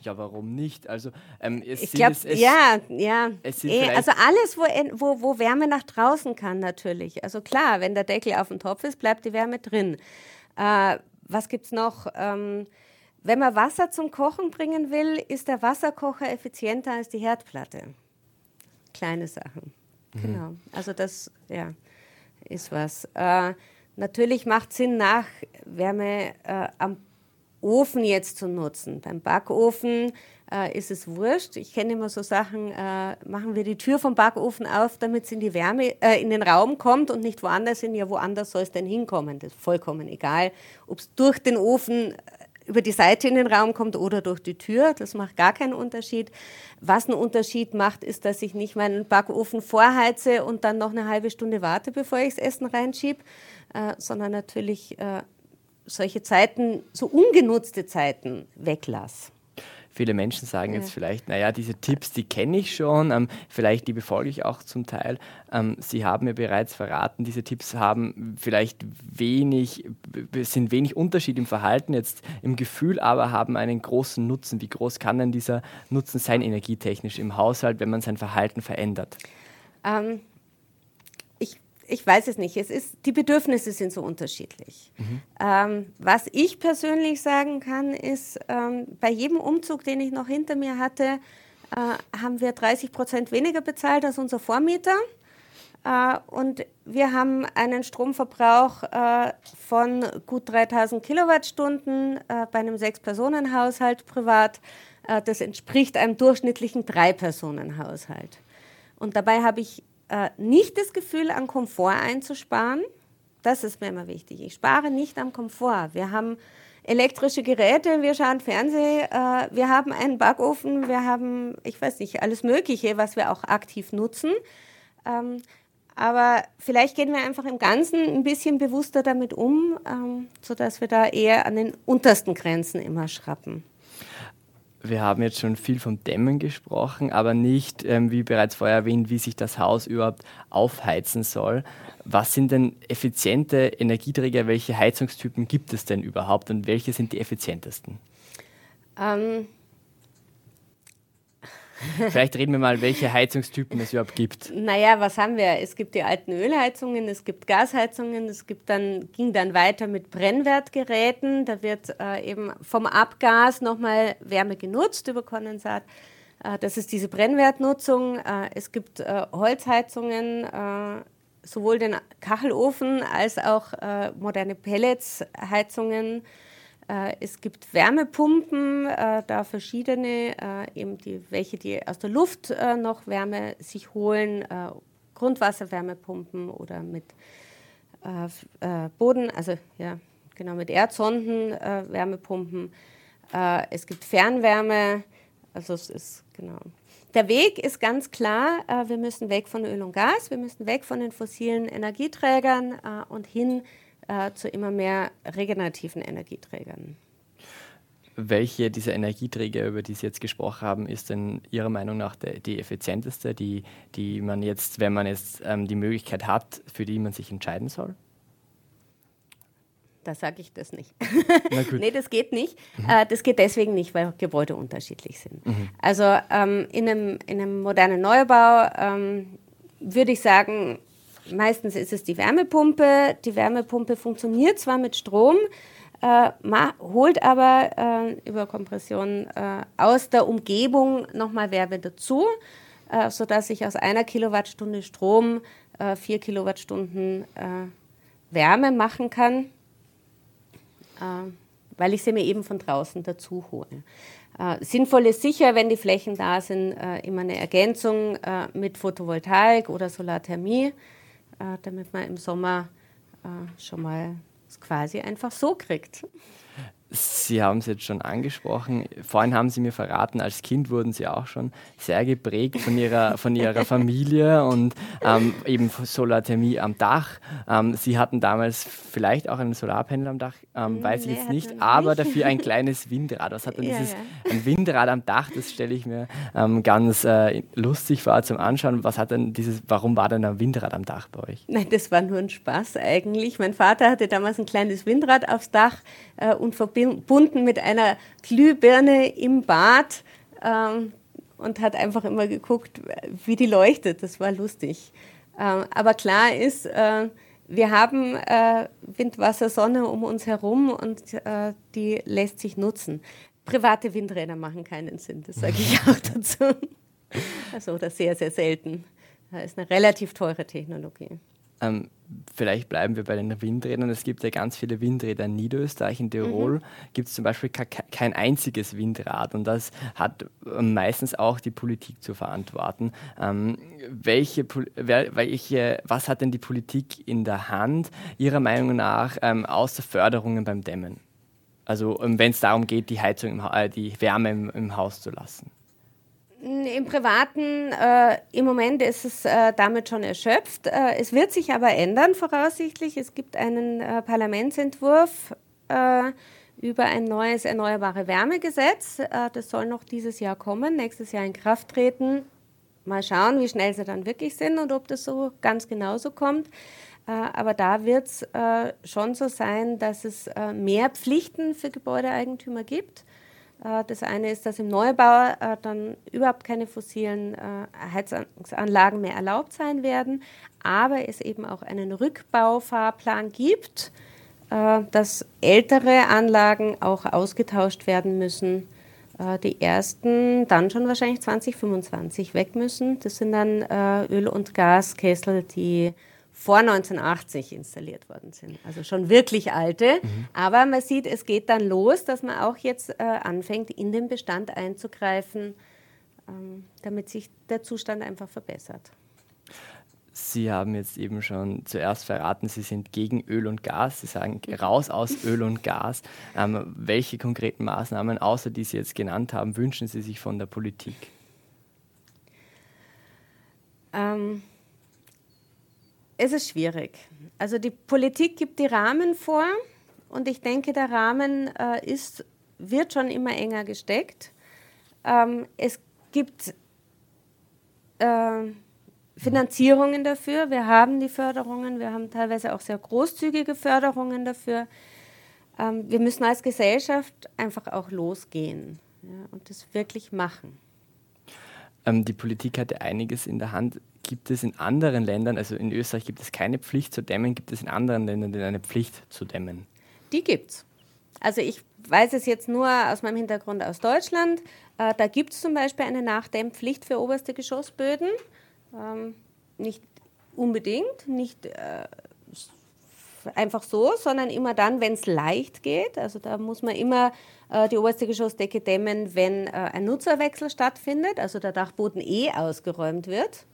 ja, warum nicht? Also, ähm, ich glaube, ja, ja. Eh, also alles, wo, wo, wo Wärme nach draußen kann, natürlich. Also klar, wenn der Deckel auf dem Topf ist, bleibt die Wärme drin. Äh, was gibt es noch? Ähm, wenn man Wasser zum Kochen bringen will, ist der Wasserkocher effizienter als die Herdplatte. Kleine Sachen. Mhm. Genau. Also das, ja, ist was. Äh, Natürlich macht Sinn, nach Wärme äh, am Ofen jetzt zu nutzen. Beim Backofen äh, ist es wurscht. Ich kenne immer so Sachen, äh, machen wir die Tür vom Backofen auf, damit es in die Wärme, äh, in den Raum kommt und nicht woanders hin. Ja, woanders soll es denn hinkommen? Das ist vollkommen egal. Ob es durch den Ofen äh, über die Seite in den Raum kommt oder durch die Tür. Das macht gar keinen Unterschied. Was einen Unterschied macht, ist, dass ich nicht meinen Backofen vorheize und dann noch eine halbe Stunde warte, bevor ich das Essen reinschiebe, äh, sondern natürlich äh, solche Zeiten, so ungenutzte Zeiten weglasse. Viele Menschen sagen jetzt vielleicht, naja, diese Tipps, die kenne ich schon, ähm, vielleicht die befolge ich auch zum Teil. Ähm, Sie haben mir bereits verraten, diese Tipps haben vielleicht wenig, sind wenig Unterschied im Verhalten, jetzt im Gefühl, aber haben einen großen Nutzen. Wie groß kann denn dieser Nutzen sein energietechnisch im Haushalt, wenn man sein Verhalten verändert? Ähm, ich weiß es nicht. Es ist, die Bedürfnisse sind so unterschiedlich. Mhm. Ähm, was ich persönlich sagen kann, ist, ähm, bei jedem Umzug, den ich noch hinter mir hatte, äh, haben wir 30 Prozent weniger bezahlt als unser Vormieter. Äh, und wir haben einen Stromverbrauch äh, von gut 3000 Kilowattstunden äh, bei einem Sechs-Personen-Haushalt privat. Äh, das entspricht einem durchschnittlichen Drei-Personen-Haushalt. Und dabei habe ich äh, nicht das Gefühl, an Komfort einzusparen. Das ist mir immer wichtig. Ich spare nicht am Komfort. Wir haben elektrische Geräte, wir schauen Fernsehen, äh, wir haben einen Backofen, wir haben, ich weiß nicht, alles Mögliche, was wir auch aktiv nutzen. Ähm, aber vielleicht gehen wir einfach im Ganzen ein bisschen bewusster damit um, ähm, sodass wir da eher an den untersten Grenzen immer schrappen wir haben jetzt schon viel vom Dämmen gesprochen, aber nicht, ähm, wie bereits vorher erwähnt, wie sich das Haus überhaupt aufheizen soll. Was sind denn effiziente Energieträger? Welche Heizungstypen gibt es denn überhaupt und welche sind die effizientesten? Ähm, Vielleicht reden wir mal, welche Heizungstypen es überhaupt gibt. Naja, was haben wir? Es gibt die alten Ölheizungen, es gibt Gasheizungen, es gibt dann, ging dann weiter mit Brennwertgeräten. Da wird äh, eben vom Abgas nochmal Wärme genutzt über Kondensat. Äh, das ist diese Brennwertnutzung. Äh, es gibt äh, Holzheizungen, äh, sowohl den Kachelofen als auch äh, moderne Pelletsheizungen. Äh, es gibt Wärmepumpen, äh, da verschiedene, äh, eben die, welche die aus der Luft noch Wärme sich holen, Grundwasserwärmepumpen oder mit Boden, also ja, genau mit Erdsonden Wärmepumpen. es gibt Fernwärme, also es ist genau. Der Weg ist ganz klar, wir müssen weg von Öl und Gas, wir müssen weg von den fossilen Energieträgern und hin äh, zu immer mehr regenerativen Energieträgern. Welche dieser Energieträger, über die Sie jetzt gesprochen haben, ist denn Ihrer Meinung nach die, die effizienteste, die, die man jetzt, wenn man jetzt ähm, die Möglichkeit hat, für die man sich entscheiden soll? Da sage ich das nicht. nee, das geht nicht. Mhm. Äh, das geht deswegen nicht, weil Gebäude unterschiedlich sind. Mhm. Also ähm, in, einem, in einem modernen Neubau ähm, würde ich sagen, meistens ist es die Wärmepumpe. Die Wärmepumpe funktioniert zwar mit Strom, äh, holt aber äh, über Kompression äh, aus der Umgebung nochmal Wärme dazu, äh, sodass ich aus einer Kilowattstunde Strom äh, vier Kilowattstunden äh, Wärme machen kann äh, weil ich sie mir eben von draußen dazu hole. Sinnvoll ist sicher, wenn die Flächen da sind, immer eine Ergänzung mit Photovoltaik oder Solarthermie, damit man im Sommer schon mal es quasi einfach so kriegt. Sie haben es jetzt schon angesprochen. Vorhin haben Sie mir verraten, als Kind wurden Sie auch schon sehr geprägt von Ihrer, von ihrer Familie und ähm, eben Solarthermie am Dach. Ähm, Sie hatten damals vielleicht auch einen Solarpanel am Dach, ähm, weiß nee, ich jetzt nicht, aber nicht. dafür ein kleines Windrad. Was hat denn ja, dieses, ja. ein Windrad am Dach? Das stelle ich mir ähm, ganz äh, lustig vor zum Anschauen. Was hat denn dieses, warum war denn ein Windrad am Dach bei euch? Nein, das war nur ein Spaß eigentlich. Mein Vater hatte damals ein kleines Windrad aufs Dach äh, und verbunden mit einer Glühbirne im Bad ähm, und hat einfach immer geguckt, wie die leuchtet. Das war lustig. Ähm, aber klar ist, äh, wir haben äh, Wind, Wasser, Sonne um uns herum und äh, die lässt sich nutzen. Private Windräder machen keinen Sinn, das sage ich auch dazu. Also, oder sehr, sehr selten. Das ist eine relativ teure Technologie. Ähm, vielleicht bleiben wir bei den Windrädern. Es gibt ja ganz viele Windräder in Niederösterreich. In Tirol mhm. gibt es zum Beispiel kein einziges Windrad und das hat ähm, meistens auch die Politik zu verantworten. Ähm, welche, welche, was hat denn die Politik in der Hand, Ihrer Meinung nach, ähm, außer Förderungen beim Dämmen? Also ähm, wenn es darum geht, die Heizung, im, äh, die Wärme im, im Haus zu lassen. Im Privaten, äh, im Moment ist es äh, damit schon erschöpft. Äh, es wird sich aber ändern, voraussichtlich. Es gibt einen äh, Parlamentsentwurf äh, über ein neues Erneuerbare Wärmegesetz. Äh, das soll noch dieses Jahr kommen, nächstes Jahr in Kraft treten. Mal schauen, wie schnell sie dann wirklich sind und ob das so ganz genauso kommt. aber da wird es schon so sein, dass es mehr Pflichten für Gebäudeeigentümer gibt das eine ist, dass im Neubau äh, dann überhaupt keine fossilen äh, Heizungsanlagen mehr erlaubt sein werden, aber es eben auch einen Rückbaufahrplan gibt, dass ältere Anlagen auch ausgetauscht werden müssen. Die ersten dann schon wahrscheinlich 2025 weg müssen. Das sind dann Öl- und Gaskessel, die vor 1980 installiert worden sind. Also schon wirklich alte. Mhm. Aber man sieht, es geht dann los, dass man auch jetzt äh, anfängt, in den Bestand einzugreifen, ähm, damit sich der Zustand einfach verbessert. Sie haben jetzt eben schon zuerst verraten, Sie sind gegen Öl und Gas. Sie sagen raus aus Öl und Gas. Ähm, welche konkreten Maßnahmen, außer die Sie jetzt genannt haben, wünschen Sie sich von der Politik? Ähm, es ist schwierig. Also die Politik gibt die Rahmen vor und ich denke, der Rahmen äh, ist, wird schon immer enger gesteckt. Ähm, es gibt äh, Finanzierungen dafür. Wir haben die Förderungen, wir haben teilweise auch sehr großzügige Förderungen dafür. Ähm, wir müssen als Gesellschaft einfach auch losgehen ja, und das wirklich machen. Ähm, die Politik hatte einiges in der Hand gibt es in anderen Ländern, also in Österreich gibt es keine Pflicht zu dämmen, gibt es in anderen Ländern denn eine Pflicht zu dämmen? Die gibt's. Also ich weiß es jetzt nur aus meinem Hintergrund aus Deutschland. Äh, da gibt es zum Beispiel eine Nachdämmpflicht für oberste Geschossböden. Ähm, nicht unbedingt, nicht äh, einfach so, sondern immer dann, wenn es leicht geht. Also da muss man immer äh, die oberste Geschossdecke dämmen, wenn ein Nutzerwechsel stattfindet, also der Dachboden eh ausgeräumt wird.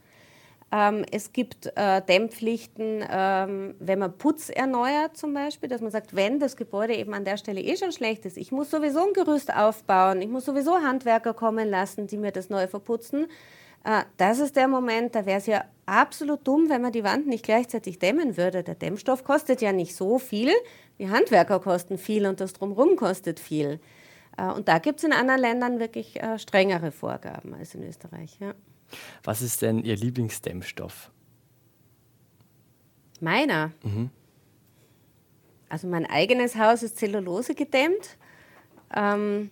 Ähm, es gibt äh, Dämmpflichten, ähm, wenn man Putz erneuert zum Beispiel, dass man sagt, wenn das Gebäude eben an der Stelle eh schon schlecht ist, ich muss sowieso ein Gerüst aufbauen, ich muss sowieso Handwerker kommen lassen, die mir das neu verputzen. Äh, das ist der Moment, da wäre es ja absolut dumm, wenn man die Wand nicht gleichzeitig dämmen würde. Der Dämmstoff kostet ja nicht so viel, die Handwerker kosten viel und das Drumherum kostet viel. Äh, und da gibt es in anderen Ländern wirklich äh, strengere Vorgaben als in Österreich. Ja. Was ist denn Ihr Lieblingsdämmstoff? Meiner? Mhm. also mein eigenes Haus ist Zellulose gedämmt. Ähm,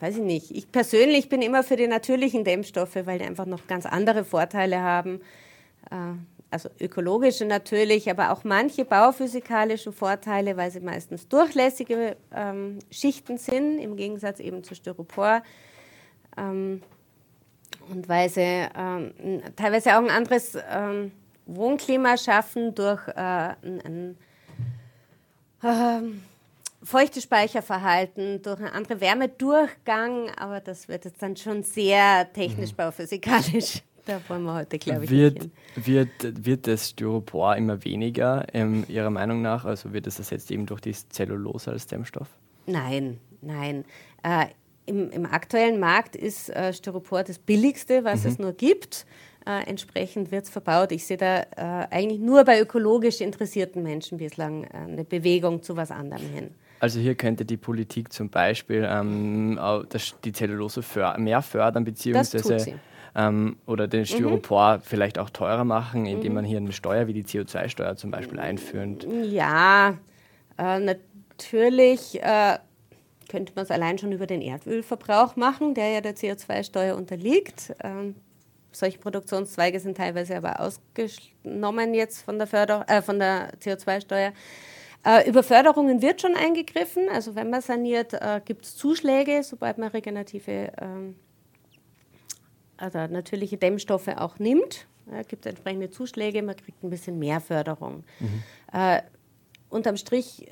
weiß ich nicht. Ich persönlich bin immer für die natürlichen Dämmstoffe, weil die einfach noch ganz andere Vorteile haben. Äh, also ökologische natürlich, aber auch manche bauphysikalische Vorteile, weil sie meistens durchlässige ähm, Schichten sind, im Gegensatz eben zu Styropor. Ähm, und weil sie ähm, teilweise auch ein anderes ähm, Wohnklima schaffen durch äh, ein, ein äh, Feuchtespeicherverhalten, durch einen anderen Wärmedurchgang, aber das wird jetzt dann schon sehr technisch mhm. bauphysikalisch. Da wollen wir heute, glaube ich, wird, Wird, wird das Styropor immer weniger, ähm, Ihrer Meinung nach? Also wird es ersetzt eben durch die Zellulose als Dämmstoff? Nein, nein. Äh, im, im, aktuellen Markt ist äh, Styropor das billigste, was mhm. es nur gibt. Äh, entsprechend wird es verbaut. Ich sehe da äh, eigentlich nur bei ökologisch interessierten Menschen bislang äh, eine Bewegung zu was anderem hin. Also hier könnte die Politik zum Beispiel ähm, die Zellulose för mehr fördern, beziehungsweise ähm, oder den mhm. Styropor mhm. vielleicht auch teurer machen, indem mhm. man hier eine Steuer wie die CO2-Steuer zum Beispiel einführt. Ja, äh, natürlich äh, könnte man es allein schon über den Erdölverbrauch machen, der ja der CO2-Steuer unterliegt. Ähm, solche Produktionszweige sind teilweise aber ausgenommen jetzt von der, Förder äh, von der CO2-Steuer. Äh, über Förderungen wird schon eingegriffen. Also wenn man saniert, äh, gibt es Zuschläge, sobald man regenerative, ähm, also natürliche Dämmstoffe auch nimmt. Äh, gibt es entsprechende Zuschläge, man kriegt ein bisschen mehr Förderung. Mhm. Äh, unterm Strich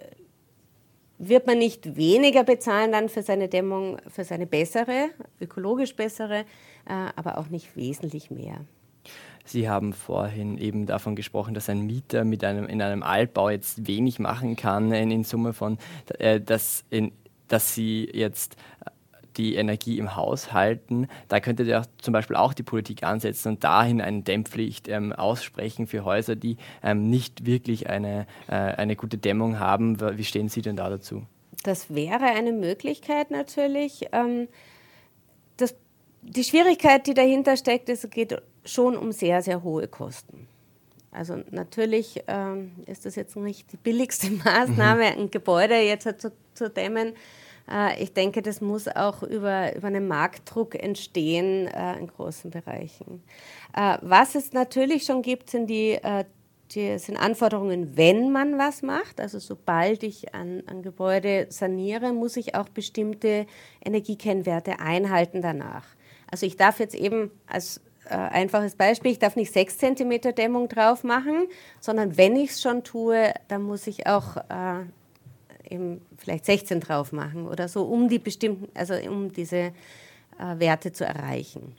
wird man nicht weniger bezahlen dann für seine Dämmung, für seine bessere, ökologisch bessere, äh, aber auch nicht wesentlich mehr. Sie haben vorhin eben davon gesprochen, dass ein Mieter mit einem, in einem Altbau jetzt wenig machen kann, in, in Summe von, äh, dass, in, dass Sie jetzt die Energie im Haus halten. Da könnte ja zum Beispiel auch die Politik ansetzen und dahin eine Dämmpflicht ähm, aussprechen für Häuser, die ähm, nicht wirklich eine, äh, eine gute Dämmung haben. Wie stehen Sie denn da dazu? Das wäre eine Möglichkeit natürlich. Ähm, das, die Schwierigkeit, die dahinter steckt, ist, es geht schon um sehr, sehr hohe Kosten. Also natürlich ähm, ist das jetzt nicht die billigste Maßnahme, mhm. ein Gebäude jetzt zu, zu dämmen. Äh, ich denke, das muss auch über, über einen Marktdruck entstehen äh, in großen Bereichen. Äh, was es natürlich schon gibt, sind die, die sind Anforderungen, wenn man was macht. Also sobald ich ein, ein Gebäude saniere, muss ich auch bestimmte Energiekennwerte einhalten danach. Also ich darf jetzt eben als einfaches Beispiel, ich darf nicht 6 cm Dämmung drauf machen, sondern wenn ich es schon tue, dann muss ich auch eben vielleicht 16 drauf machen oder so, um die bestimmten, also um diese äh, Werte zu erreichen.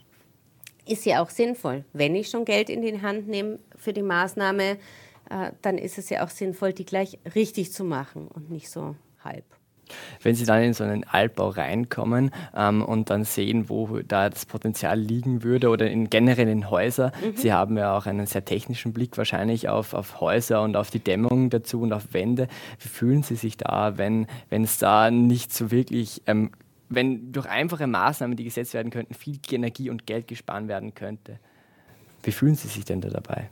Ist ja auch sinnvoll. Wenn ich schon Geld in die Hand nehme für die Maßnahme, äh, dann ist es ja auch sinnvoll, die gleich richtig zu machen und nicht so halb. Wenn Sie dann in so einen Altbau reinkommen ähm, und dann sehen, wo da das Potenzial liegen würde oder in generell in Häuser, mhm. Sie haben ja auch einen sehr technischen Blick wahrscheinlich auf, auf Häuser und auf die Dämmung dazu und auf Wände. Wie fühlen Sie sich da, wenn, wenn es da nicht so wirklich ähm, wenn durch einfache Maßnahmen, die gesetzt werden könnten, viel Energie und Geld gespart werden könnte. Wie fühlen Sie sich denn da dabei?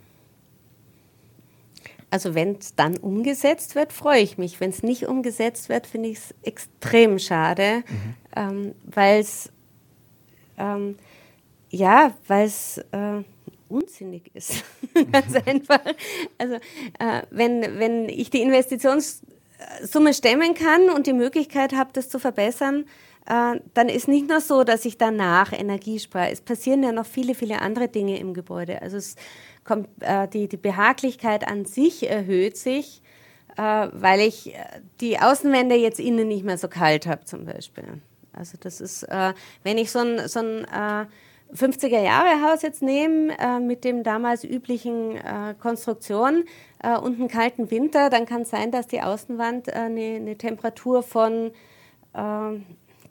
Also wenn es dann umgesetzt wird, freue ich mich. Wenn es nicht umgesetzt wird, finde ich es extrem schade, mhm. ähm, weil es ähm, ja, weil es äh, unsinnig ist. Ganz einfach. Also äh, wenn, wenn ich die Investitionssumme stemmen kann und die Möglichkeit habe, das zu verbessern, äh, dann ist nicht nur so, dass ich danach Energie spare. Es passieren ja noch viele, viele andere Dinge im Gebäude. Also es kommt, äh, die, die Behaglichkeit an sich erhöht sich, äh, weil ich äh, die Außenwände jetzt innen nicht mehr so kalt habe zum Beispiel. Also das ist, äh, wenn ich so ein, so ein 50er Jahre Haus jetzt nehme äh, mit dem damals üblichen äh, Konstruktion äh, und einen kalten Winter, dann kann es sein, dass die Außenwand eine, eine, Temperatur von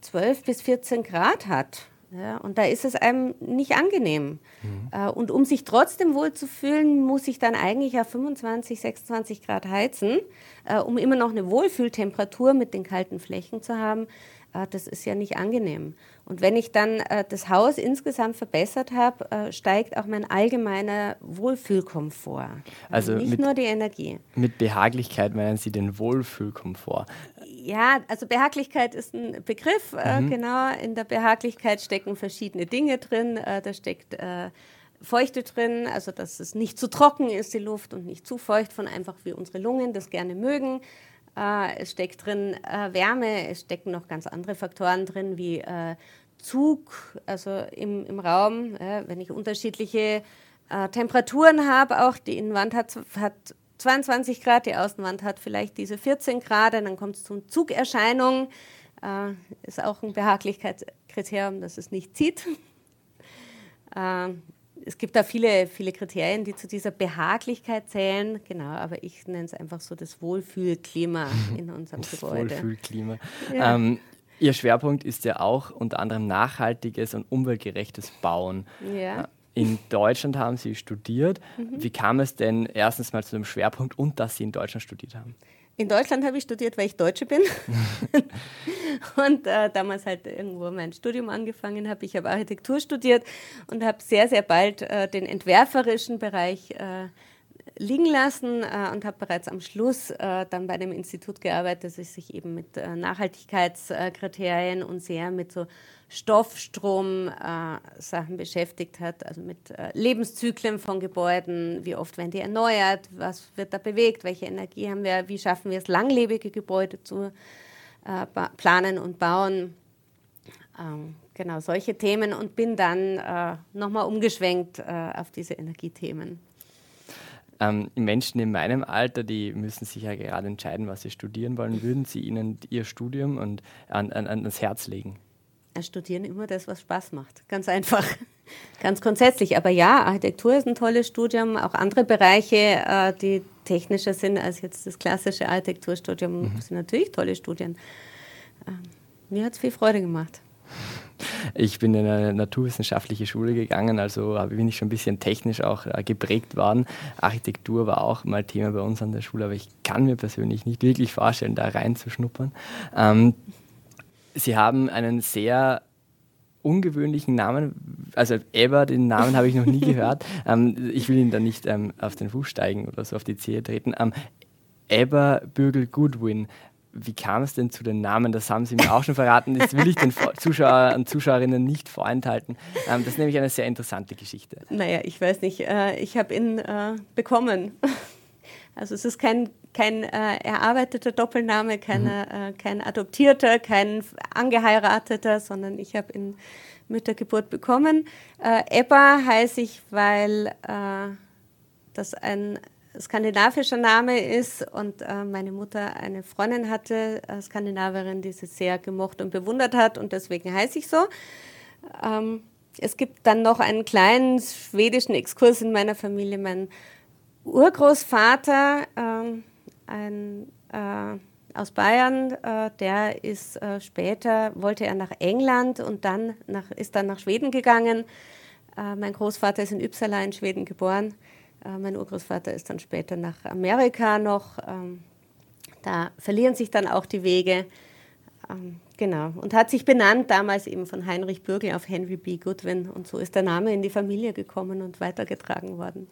12 bis 14 Grad hat. Ja, und da ist es einem nicht angenehm. Mhm. Äh, und um sich trotzdem wohl zu fühlen, muss ich dann eigentlich auf 25, 26 Grad heizen, äh, um immer noch eine Wohlfühltemperatur mit den kalten Flächen zu haben. äh, das ist ja nicht angenehm. Und wenn ich dann das Haus insgesamt verbessert habe, steigt auch mein allgemeiner Wohlfühlkomfort. Also, also nicht mit, nur die Energie. Mit Behaglichkeit meinen Sie den Wohlfühlkomfort? Ja, also Behaglichkeit ist ein Begriff. Mhm. genau, in der Behaglichkeit stecken verschiedene Dinge drin. da steckt Feuchte drin, also dass es nicht zu trocken ist, die Luft, und nicht zu feucht, von einfach wie unsere Lungen das gerne mögen. Äh, es steckt drin äh, Wärme, es stecken noch ganz andere Faktoren drin wie äh, Zug, also im, im Raum, wenn ich unterschiedliche Temperaturen habe, auch die Innenwand hat, hat 22 Grad, die Außenwand hat vielleicht diese 14 Grad, dann kommt es zu Zugerscheinungen. Äh, ist auch ein Behaglichkeitskriterium, dass es nicht zieht. Äh, es gibt da viele, viele Kriterien, die zu dieser Behaglichkeit zählen. Genau, aber ich nenne es einfach so das Wohlfühlklima in unserem das Gebäude. Wohlfühlklima. Ja. Ähm, Ihr Schwerpunkt ist ja auch unter anderem nachhaltiges und umweltgerechtes Bauen. Ja. In Deutschland haben Sie studiert. Mhm. Wie kam es denn erstens mal zu dem Schwerpunkt und dass Sie in Deutschland studiert haben? In Deutschland habe ich studiert, weil ich Deutsche bin. und äh, damals halt irgendwo mein Studium angefangen habe. Ich habe Architektur studiert und habe sehr, sehr bald äh, den entwerferischen Bereich äh, liegen lassen äh, und habe bereits am Schluss äh, dann bei einem Institut gearbeitet, das sich eben mit äh, Nachhaltigkeitskriterien und sehr mit so Stoffstrom-Sachen beschäftigt hat, also mit Lebenszyklen von Gebäuden, wie oft werden die erneuert, was wird da bewegt, welche Energie haben wir, wie schaffen wir es, langlebige Gebäude zu planen und bauen. Ähm, genau, solche Themen und bin dann äh, nochmal umgeschwenkt äh, auf diese Energiethemen. Ähm, Menschen in meinem Alter, die müssen sich ja gerade entscheiden, was sie studieren wollen. Würden Sie ihnen ihr Studium und an, an, ans Herz legen? Studieren immer das, was Spaß macht. Ganz einfach. Ganz grundsätzlich. Aber ja, Architektur ist ein tolles Studium. Auch andere Bereiche, äh, die technischer sind als jetzt das klassische Architekturstudium, mhm. sind natürlich tolle Studien. Ähm, mir hat es viel Freude gemacht. Ich bin in eine naturwissenschaftliche Schule gegangen, also bin ich schon ein bisschen technisch auch äh, geprägt worden. Architektur war auch mal Thema bei uns an der Schule, aber ich kann mir persönlich nicht wirklich vorstellen, da reinzuschnuppern. Ähm, Sie haben einen sehr ungewöhnlichen Namen. Also Eber, den Namen habe ich noch nie gehört. Ähm, ich will ihn da nicht ähm, auf den Fuß steigen oder so auf die Zehe treten. Ähm, Eber Bürgel Goodwin wie kam es denn zu den Namen? Das haben Sie mir auch schon verraten. Das will ich den Zuschauer und Zuschauerinnen nicht vorenthalten. Ähm, das ist nämlich eine sehr interessante Geschichte. Naja, ich weiß nicht. Äh, ich habe ihn äh, bekommen. Also es ist kein, kein äh, erarbeiteter Doppelname, keine, mhm. äh, kein adoptierter, kein angeheirateter, sondern ich habe ihn mit der Geburt bekommen. Äh, Ebba heiße ich, weil äh, das ein skandinavischer Name ist und äh, meine Mutter eine Freundin hatte, äh, Skandinavierin, die sie sehr gemocht und bewundert hat und deswegen heiße ich so. Ähm, es gibt dann noch einen kleinen schwedischen Exkurs in meiner Familie. Mein Urgroßvater, ähm, ein, äh, aus Bayern, äh, der ist äh, später, wollte er nach England und dann nach, ist dann nach Schweden gegangen. Äh, mein Großvater ist in Uppsala in Schweden geboren. Äh, mein Urgroßvater ist dann später nach Amerika noch. Ähm, da verlieren sich dann auch die Wege. Ähm, genau. Und hat sich benannt damals eben von Heinrich Bürgel auf Henry B. Goodwin. Und so ist der Name in die Familie gekommen und weitergetragen worden.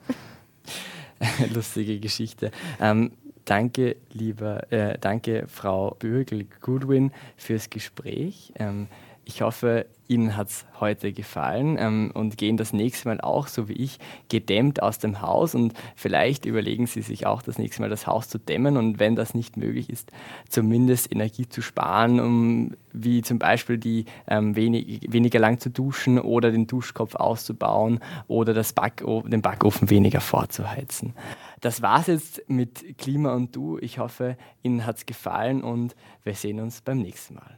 Lustige Geschichte. Ähm, danke, lieber, äh, danke, Frau Bürgel-Goodwin, fürs Gespräch. Ähm, ich hoffe, Ihnen hat es heute gefallen ähm, und gehen das nächste Mal auch, so wie ich, gedämmt aus dem Haus und vielleicht überlegen Sie sich auch das nächste Mal das Haus zu dämmen und wenn das nicht möglich ist, zumindest Energie zu sparen, um wie zum Beispiel die ähm, wenig, weniger lang zu duschen oder den Duschkopf auszubauen oder das Backofen, den Backofen weniger vorzuheizen. Das war's jetzt mit Klima und Du. Ich hoffe, Ihnen hat es gefallen und wir sehen uns beim nächsten Mal.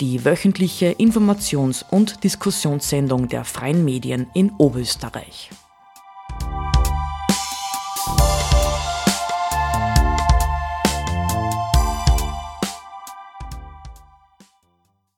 Die wöchentliche Informations- und Diskussionssendung der freien Medien in Oberösterreich.